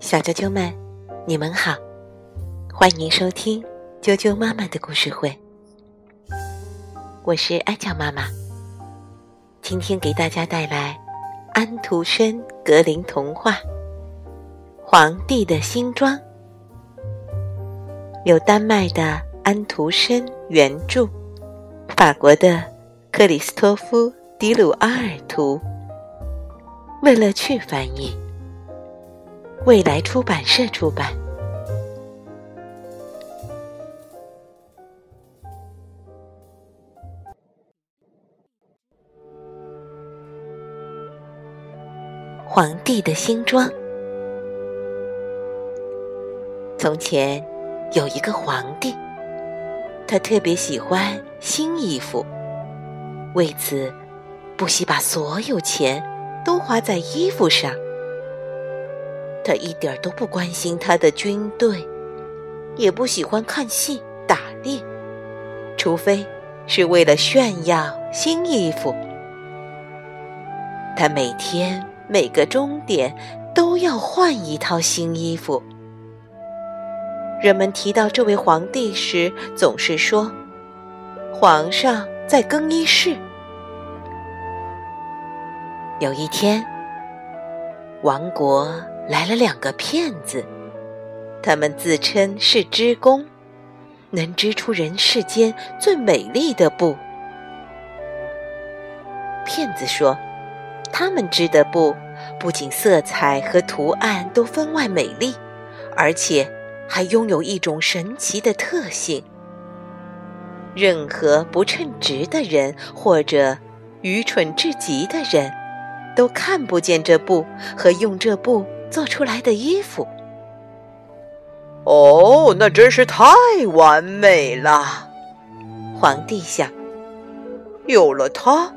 小啾啾们，你们好，欢迎收听啾啾妈妈的故事会。我是安乔妈妈，今天给大家带来安徒生格林童话《皇帝的新装》，有丹麦的安徒生原著，法国的克里斯托夫·迪鲁阿尔图，为了去翻译。未来出版社出版。皇帝的新装。从前有一个皇帝，他特别喜欢新衣服，为此不惜把所有钱都花在衣服上。他一点都不关心他的军队，也不喜欢看戏、打猎，除非是为了炫耀新衣服。他每天每个钟点都要换一套新衣服。人们提到这位皇帝时，总是说：“皇上在更衣室。”有一天，王国。来了两个骗子，他们自称是织工，能织出人世间最美丽的布。骗子说，他们织的布不仅色彩和图案都分外美丽，而且还拥有一种神奇的特性：任何不称职的人或者愚蠢至极的人，都看不见这布和用这布。做出来的衣服，哦，那真是太完美了。皇帝想，有了它，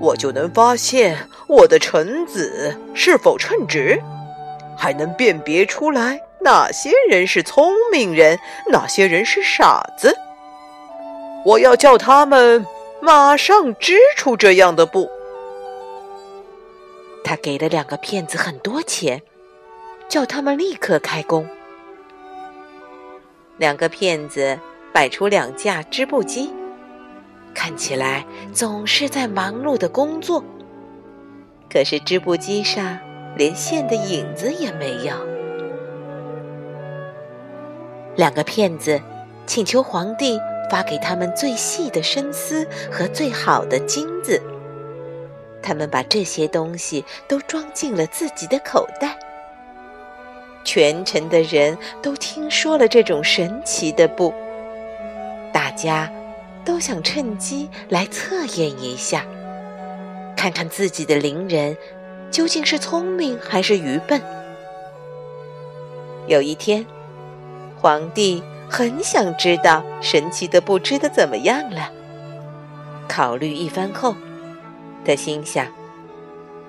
我就能发现我的臣子是否称职，还能辨别出来哪些人是聪明人，哪些人是傻子。我要叫他们马上织出这样的布。他给了两个骗子很多钱。叫他们立刻开工。两个骗子摆出两架织布机，看起来总是在忙碌的工作。可是织布机上连线的影子也没有。两个骗子请求皇帝发给他们最细的深丝和最好的金子。他们把这些东西都装进了自己的口袋。全城的人都听说了这种神奇的布，大家都想趁机来测验一下，看看自己的邻人究竟是聪明还是愚笨。有一天，皇帝很想知道神奇的布织的怎么样了。考虑一番后，他心想。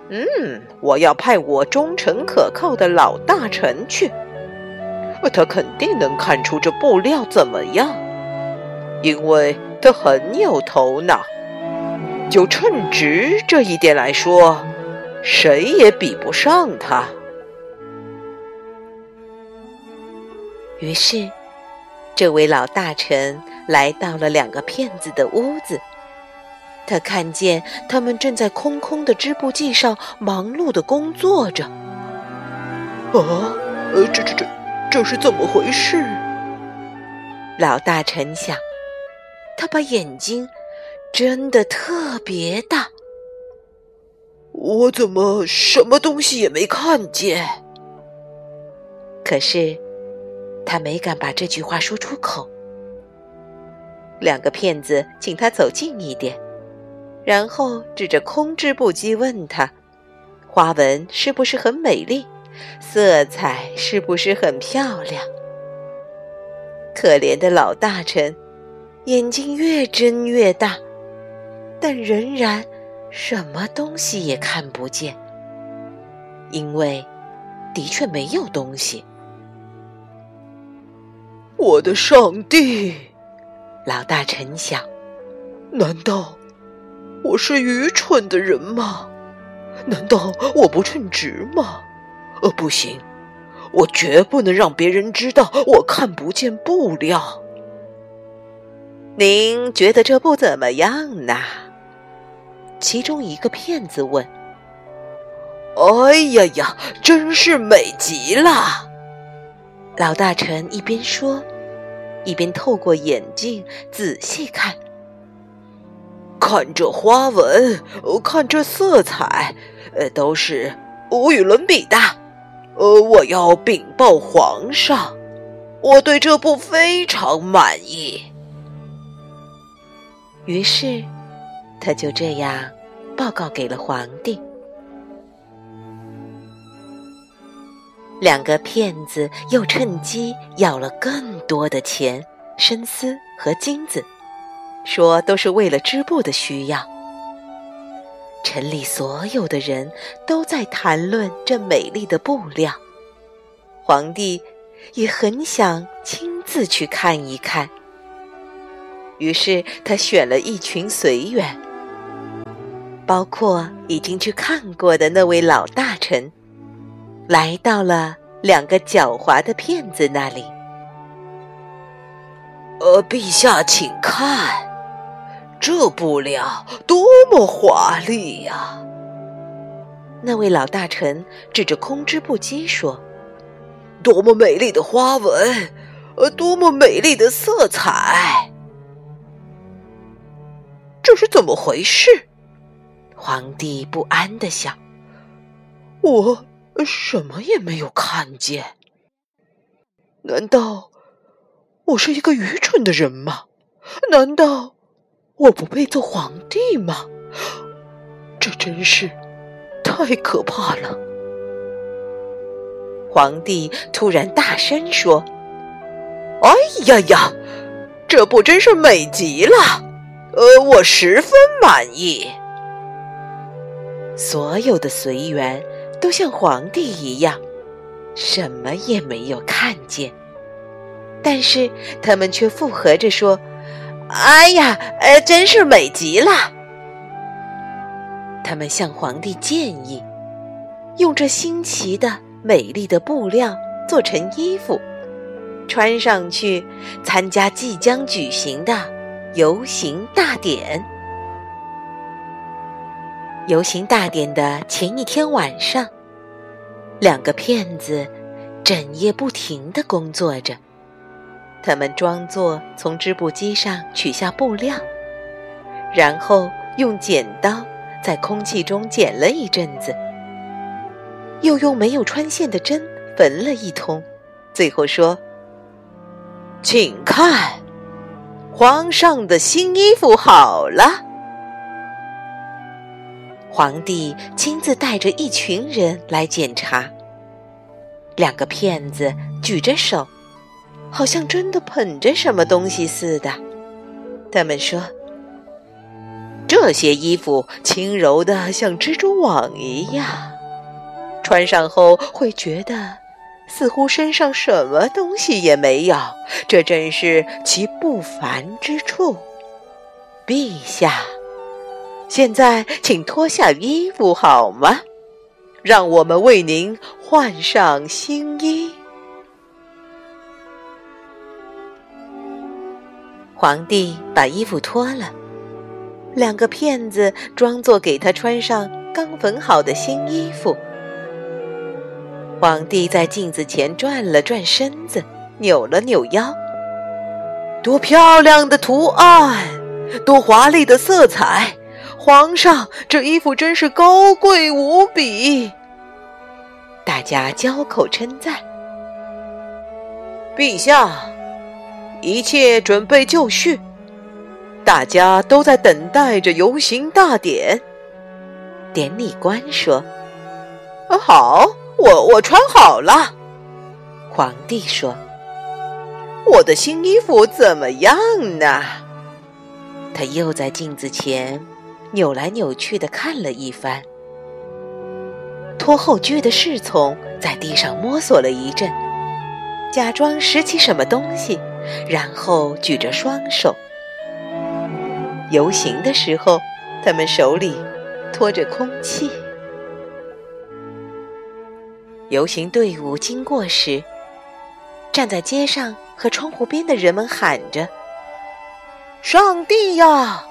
嗯，我要派我忠诚可靠的老大臣去，他肯定能看出这布料怎么样，因为他很有头脑。就称职这一点来说，谁也比不上他。于是，这位老大臣来到了两个骗子的屋子。他看见他们正在空空的织布机上忙碌的工作着。啊，呃，这这这，这是怎么回事？老大臣想，他把眼睛睁得特别大。我怎么什么东西也没看见？可是他没敢把这句话说出口。两个骗子请他走近一点。然后指着空织布机问他：“花纹是不是很美丽？色彩是不是很漂亮？”可怜的老大臣，眼睛越睁越大，但仍然什么东西也看不见。因为的确没有东西。我的上帝！老大臣想：难道我是愚蠢的人吗？难道我不称职吗？呃，不行，我绝不能让别人知道我看不见布料。您觉得这布怎么样呢？其中一个骗子问。哎呀呀，真是美极了！老大臣一边说，一边透过眼镜仔细看。看这花纹，看这色彩，呃，都是无与伦比的。呃，我要禀报皇上，我对这部非常满意。于是，他就这样报告给了皇帝。两个骗子又趁机要了更多的钱、深丝和金子，说都是为了织布的需要。城里所有的人都在谈论这美丽的布料，皇帝也很想亲自去看一看。于是他选了一群随员，包括已经去看过的那位老大臣。来到了两个狡猾的骗子那里。呃，陛下，请看，这布料多么华丽呀！那位老大臣指着空织布机说：“多么美丽的花纹，呃，多么美丽的色彩！是怎么回事？”皇帝不安的想：“我。”什么也没有看见。难道我是一个愚蠢的人吗？难道我不配做皇帝吗？这真是太可怕了！皇帝突然大声说：“哎呀呀，这不真是美极了！呃，我十分满意。”所有的随员。都像皇帝一样，什么也没有看见，但是他们却附和着说：“哎呀，呃，真是美极了！”他们向皇帝建议，用这新奇的、美丽的布料做成衣服，穿上去参加即将举行的游行大典。游行大典的前一天晚上，两个骗子整夜不停的工作着。他们装作从织布机上取下布料，然后用剪刀在空气中剪了一阵子，又用没有穿线的针缝了一通，最后说：“请看，皇上的新衣服好了。”皇帝亲自带着一群人来检查。两个骗子举着手，好像真的捧着什么东西似的。他们说：“这些衣服轻柔的像蜘蛛网一样，穿上后会觉得似乎身上什么东西也没有。这正是其不凡之处，陛下。”现在，请脱下衣服好吗？让我们为您换上新衣。皇帝把衣服脱了，两个骗子装作给他穿上刚缝好的新衣服。皇帝在镜子前转了转身子，扭了扭腰。多漂亮的图案，多华丽的色彩！皇上，这衣服真是高贵无比。大家交口称赞。陛下，一切准备就绪，大家都在等待着游行大典。典礼官说：“啊好，我我穿好了。”皇帝说：“我的新衣服怎么样呢？”他又在镜子前。扭来扭去的看了一番，拖后裾的侍从在地上摸索了一阵，假装拾起什么东西，然后举着双手。游行的时候，他们手里拖着空气。游行队伍经过时，站在街上和窗户边的人们喊着：“上帝呀，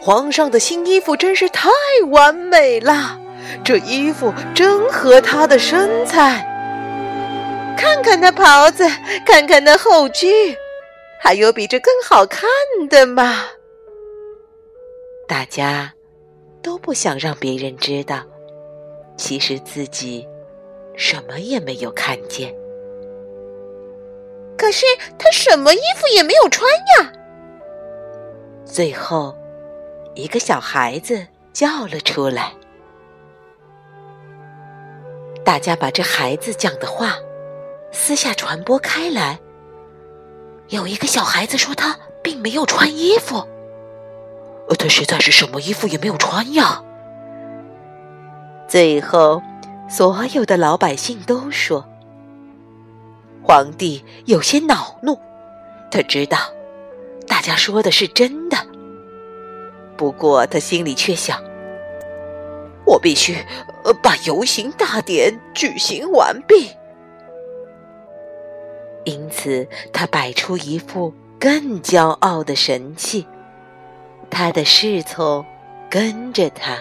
皇上的新衣服真是太完美了！这衣服真合他的身材。看看那袍子，看看那后裾，还有比这更好看的吗？”大家都不想让别人知道，其实自己什么也没有看见。可是他什么衣服也没有穿呀！最后，一个小孩子叫了出来。大家把这孩子讲的话私下传播开来。有一个小孩子说他并没有穿衣服。他实在是什么衣服也没有穿呀。最后，所有的老百姓都说，皇帝有些恼怒，他知道大家说的是真的，不过他心里却想：我必须把游行大典举行完毕。因此，他摆出一副更骄傲的神气。他的侍从跟着他，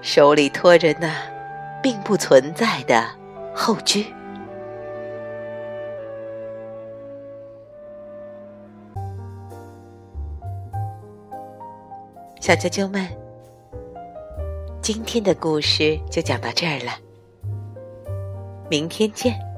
手里托着那并不存在的后居。小啾啾们，今天的故事就讲到这儿了，明天见。